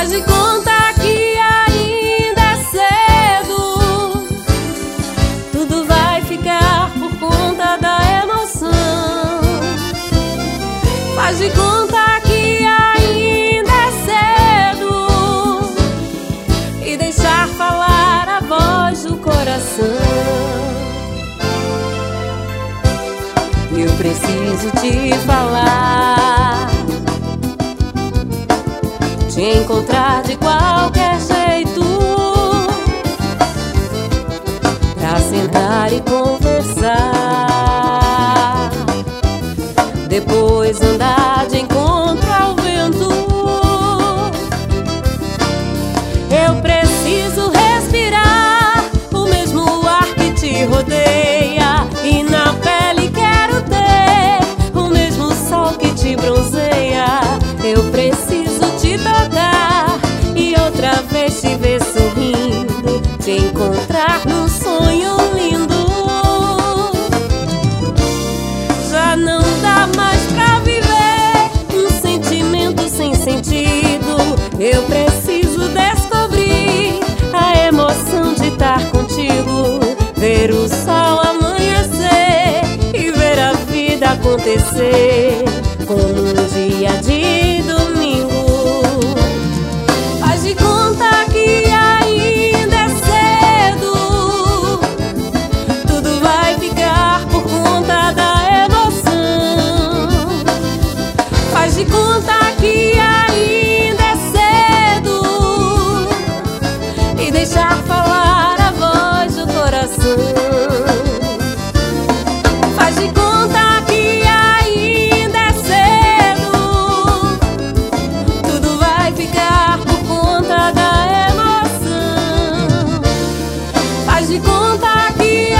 Faz de conta que ainda é cedo. Tudo vai ficar por conta da emoção. Faz de conta que ainda é cedo. E deixar falar a voz do coração. Eu preciso te falar encontrar de qualquer jeito pra sentar e conversar. Depois andar de te ver sorrindo, te encontrar num sonho lindo. Já não dá mais pra viver um sentimento sem sentido. Eu preciso descobrir a emoção de estar contigo, ver o sol amanhecer e ver a vida acontecer como um dia de Faz de conta que ainda é cedo. Tudo vai ficar por conta da emoção. Faz de conta que